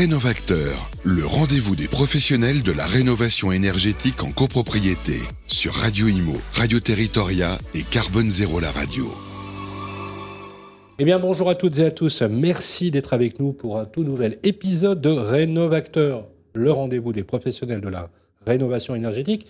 Rénovacteur, le rendez-vous des professionnels de la rénovation énergétique en copropriété sur Radio Imo, Radio Territoria et Carbone Zéro la radio. Eh bien bonjour à toutes et à tous, merci d'être avec nous pour un tout nouvel épisode de Rénovacteur, le rendez-vous des professionnels de la rénovation énergétique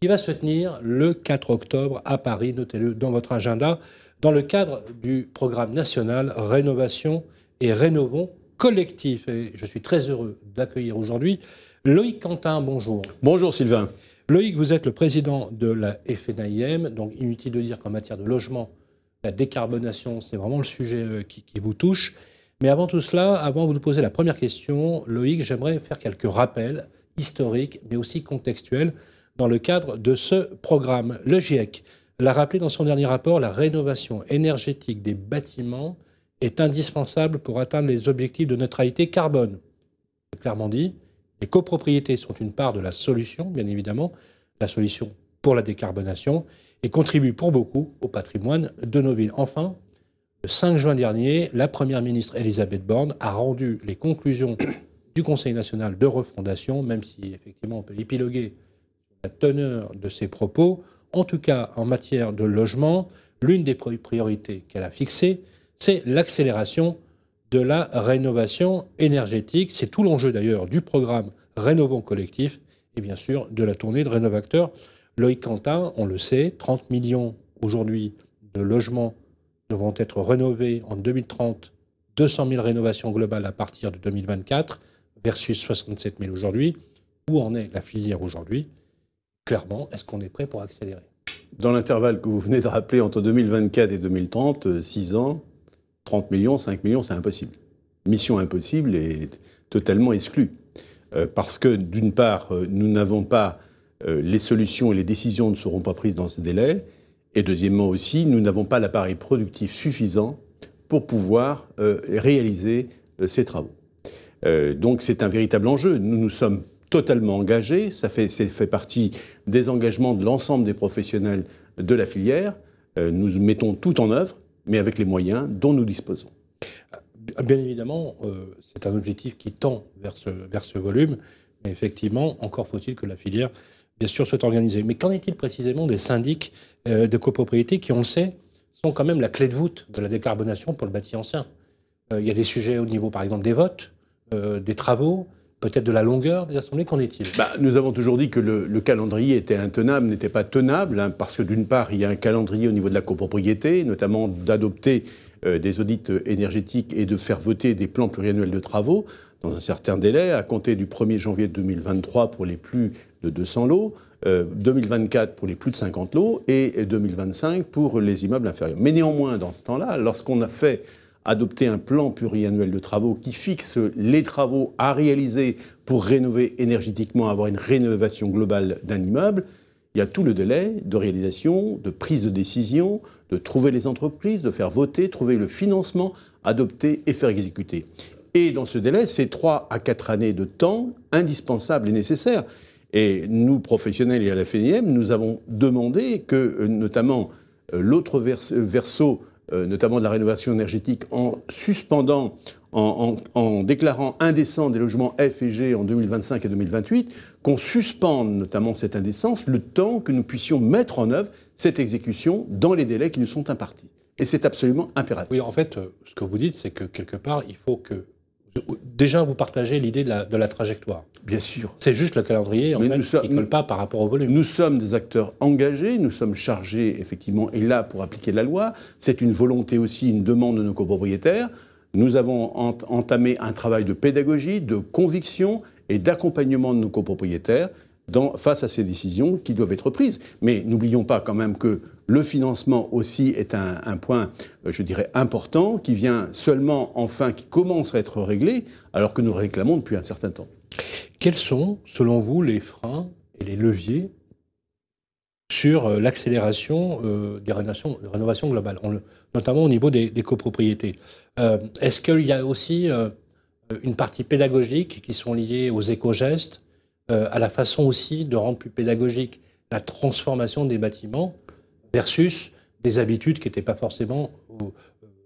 qui va se tenir le 4 octobre à Paris, notez-le dans votre agenda, dans le cadre du programme national Rénovation et Rénovons collectif. Et je suis très heureux d'accueillir aujourd'hui Loïc Quentin. Bonjour. Bonjour Sylvain. Loïc, vous êtes le président de la FNIM, donc inutile de dire qu'en matière de logement, la décarbonation, c'est vraiment le sujet euh, qui, vous touche. Mais avant tout cela, avant de vous poser la première question, Loïc, j'aimerais faire quelques rappels historiques, mais aussi contextuels, dans le cadre de ce programme. Le GIEC l'a rappelé dans son dernier rapport, la rénovation énergétique des bâtiments est indispensable pour atteindre les objectifs de neutralité carbone. Clairement dit, les copropriétés sont une part de la solution, bien évidemment, la solution pour la décarbonation, et contribuent pour beaucoup au patrimoine de nos villes. Enfin, le 5 juin dernier, la Première ministre Elisabeth Borne a rendu les conclusions du Conseil national de refondation, même si effectivement on peut épiloguer la teneur de ses propos. En tout cas, en matière de logement, l'une des priorités qu'elle a fixées, c'est l'accélération de la rénovation énergétique. C'est tout l'enjeu d'ailleurs du programme Rénovons Collectif et bien sûr de la tournée de Rénovacteurs. Loïc Quentin, on le sait, 30 millions aujourd'hui de logements devront être rénovés en 2030, 200 000 rénovations globales à partir de 2024 versus 67 000 aujourd'hui. Où en est la filière aujourd'hui? Clairement, est-ce qu'on est prêt pour accélérer? Dans l'intervalle que vous venez de rappeler entre 2024 et 2030, 6 ans, 30 millions, 5 millions, c'est impossible. Mission impossible et totalement exclue. Euh, parce que, d'une part, euh, nous n'avons pas euh, les solutions et les décisions ne seront pas prises dans ce délai. Et deuxièmement aussi, nous n'avons pas l'appareil productif suffisant pour pouvoir réaliser ces travaux. donc c'est un véritable enjeu. Nous nous sommes totalement engagés. Ça fait, ça fait partie des engagements de l'ensemble des professionnels de la filière. nous mettons tout en œuvre mais avec les moyens dont nous disposons. Bien évidemment, euh, c'est un objectif qui tend vers ce, vers ce volume, mais effectivement, encore faut-il que la filière, bien sûr, soit organisée. Mais qu'en est-il précisément des syndics euh, de copropriété qui, on le sait, sont quand même la clé de voûte de la décarbonation pour le bâti ancien? Euh, Il y a des sujets au niveau, par exemple, des votes, des travaux, peut-être de la longueur des assemblées. Qu'en est-il? Bah, Nous avons toujours dit que le, calendrier était intenable, n'était pas tenable, hein, parce que d'une part, il y a un calendrier au niveau de la copropriété, notamment d'adopter euh, des audits énergétiques et de faire voter des plans pluriannuels de travaux dans un certain délai, à compter du 1er janvier 2023 pour les plus de 200 lots, 2024 euh, pour les plus de 50 lots et 2025 pour les immeubles inférieurs. Mais néanmoins, dans ce temps-là, lorsqu'on a fait adopter un plan pluriannuel de travaux qui fixe les travaux à réaliser pour rénover énergétiquement, avoir une rénovation globale d'un immeuble, il y a tout le délai de réalisation, de prise de décision, de trouver les entreprises, de faire voter, trouver le financement, adopter et faire exécuter. Et dans ce délai, c'est trois à quatre années de temps indispensables et nécessaires. Et nous, professionnels et à la FNIM, nous avons demandé que, euh, notamment, euh, l'autre verso euh, notamment de la rénovation énergétique, en suspendant, en, déclarant indécent des logements F et G en 2025 et 2028, qu'on suspende notamment cette indécence le temps que nous puissions mettre en œuvre cette exécution dans les délais qui nous sont impartis. Et c'est absolument impératif. Oui, en fait, euh, ce que vous dites, c'est que quelque part, il faut que Déjà, vous partagez l'idée de la, trajectoire. Bien sûr. C'est juste le calendrier en fait, qui ne colle pas par rapport au volume. Nous sommes des acteurs engagés, nous sommes chargés effectivement et là pour appliquer la loi. C'est une volonté aussi, une demande de nos copropriétaires. Nous avons entamé un travail de pédagogie, de conviction et d'accompagnement de nos copropriétaires face à ces décisions qui doivent être prises. Mais n'oublions pas quand même que le financement aussi est un, point, euh, je dirais, important, qui vient seulement, enfin, qui commence à être réglé, alors que nous réclamons depuis un certain temps. Quels sont, selon vous, les freins et les leviers sur euh, l'accélération euh, des rénovations, globales, notamment au niveau des, copropriétés? Est-ce qu'il y a aussi une partie pédagogique qui sont liées aux éco-gestes, à la façon aussi de rendre plus pédagogique la transformation des bâtiments versus des habitudes qui n'étaient pas forcément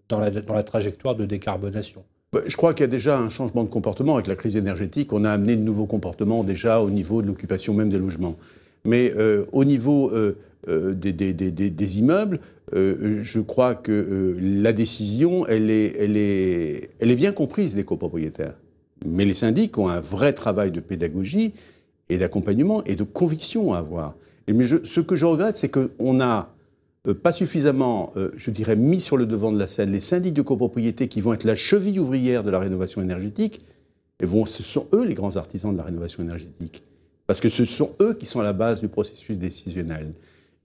dans la, dans la, trajectoire de décarbonation. bah, je crois qu'il y a déjà un changement de comportement avec la crise énergétique. On a amené de nouveaux comportements déjà au niveau de l'occupation même des logements. Mais euh, au niveau euh, euh, des, immeubles, je crois que la décision, elle est bien comprise des copropriétaires. Mais les syndics ont un vrai travail de pédagogie et d'accompagnement et de conviction à avoir. Mais ce que je regrette, c'est qu'on n'a pas suffisamment, je dirais, mis sur le devant de la scène les syndics de copropriété qui vont être la cheville ouvrière de la rénovation énergétique. Et ce sont eux les grands artisans de la rénovation énergétique parce que ce sont eux qui sont à la base du processus décisionnel.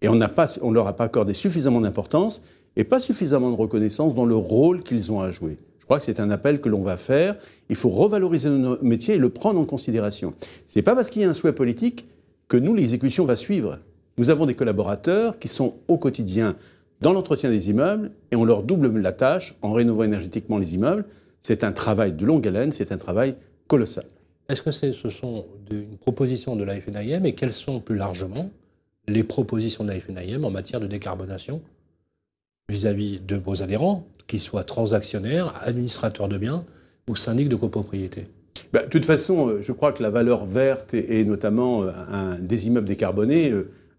Et on ne leur a pas accordé suffisamment d'importance et pas suffisamment de reconnaissance dans le rôle qu'ils ont à jouer. Je crois que c'est un appel que l'on va faire. Il faut revaloriser nos métiers et le prendre en considération. Ce n'est pas parce qu'il y a un souhait politique que nous, l'exécution va suivre. Nous avons des collaborateurs qui sont au quotidien dans l'entretien des immeubles et on leur double la tâche en rénovant énergétiquement les immeubles. C'est un travail de longue haleine, c'est un travail colossal. Est-ce que ce sont une proposition de la FNIM et quelles sont plus largement les propositions de la FNIM en matière de décarbonation vis-à-vis de vos adhérents, qu'ils soient transactionnaires, administrateurs de biens ou syndics de copropriété bah, De toute façon, euh, je crois que la valeur verte et, notamment euh, des immeubles décarbonés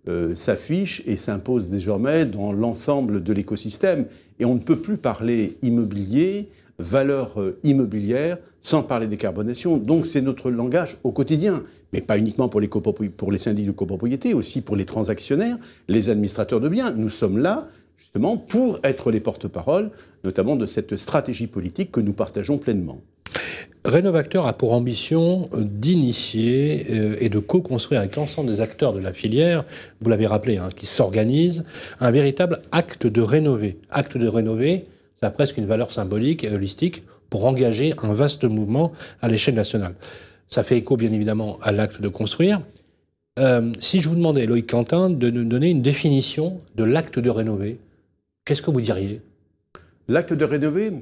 euh, s'affiche et s'impose désormais dans l'ensemble de l'écosystème. Et on ne peut plus parler immobilier valeur euh, immobilière, sans parler décarbonation. Donc c'est notre langage au quotidien, mais pas uniquement pour les, pour les syndics de copropriété, aussi pour les transactionnaires, les administrateurs de biens. Nous sommes là justement pour être les porte-parole, notamment de cette stratégie politique que nous partageons pleinement. Rénovacteur a pour ambition euh, d'initier euh, et de co-construire avec l'ensemble des acteurs de la filière, vous l'avez rappelé, hein, qui s'organisent, un véritable acte de rénover. Acte de rénover, ça a presque une valeur symbolique et holistique pour engager un vaste mouvement à l'échelle nationale. Ça fait écho, bien évidemment, à l'acte de construire. Euh, si je vous demandais, Loïc Quentin, de nous donner une définition de l'acte de rénover, qu'est-ce que vous diriez? L'acte de rénover,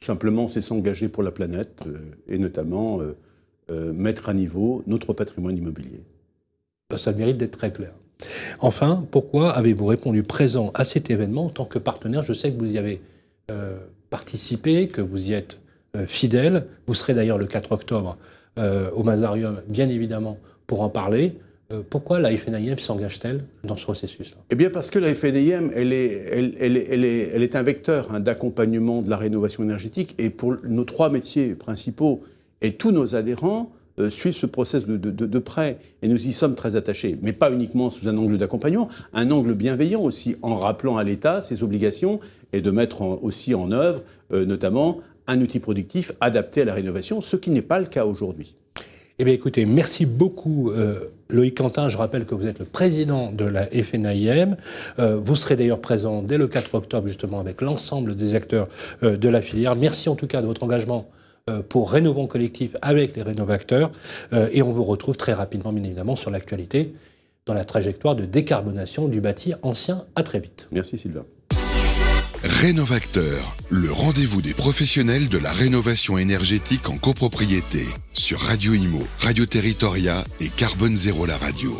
simplement, c'est s'engager pour la planète euh, et notamment euh, mettre à niveau notre patrimoine immobilier. Ça mérite d'être très clair. Enfin, pourquoi avez-vous répondu présent à cet événement en tant que partenaire? Je sais que vous y avez participer, que vous y êtes fidèle. Vous serez d'ailleurs le 4 octobre au Mazarium, bien évidemment, pour en parler. Pourquoi la FNIM s'engage-t-elle dans ce processus-là? Eh bien parce que la FNIM, elle est, elle, elle, elle est, elle est un vecteur hein, d'accompagnement de la rénovation énergétique. Et pour nos trois métiers principaux et tous nos adhérents, suivent ce process de, de, de, près et nous y sommes très attachés, mais pas uniquement sous un angle d'accompagnement, un angle bienveillant aussi en rappelant à l'État ses obligations et de mettre aussi en œuvre, euh, notamment, un outil productif adapté à la rénovation, ce qui n'est pas le cas aujourd'hui. Eh bien, écoutez, merci beaucoup, euh, Loïc Quentin. Je rappelle que vous êtes le président de la FNIM. Euh, vous serez d'ailleurs présent dès le 4 octobre, justement, avec l'ensemble des acteurs de la filière. Merci en tout cas de votre engagement pour Rénovons Collectif avec les rénovateurs. et on vous retrouve très rapidement, bien évidemment, sur l'actualité dans la trajectoire de décarbonation du bâti ancien. À très vite. Merci, Sylvain. Rénovacteur, le rendez-vous des professionnels de la rénovation énergétique en copropriété sur Radio Imo, Radio Territoria et Carbone Zéro la radio.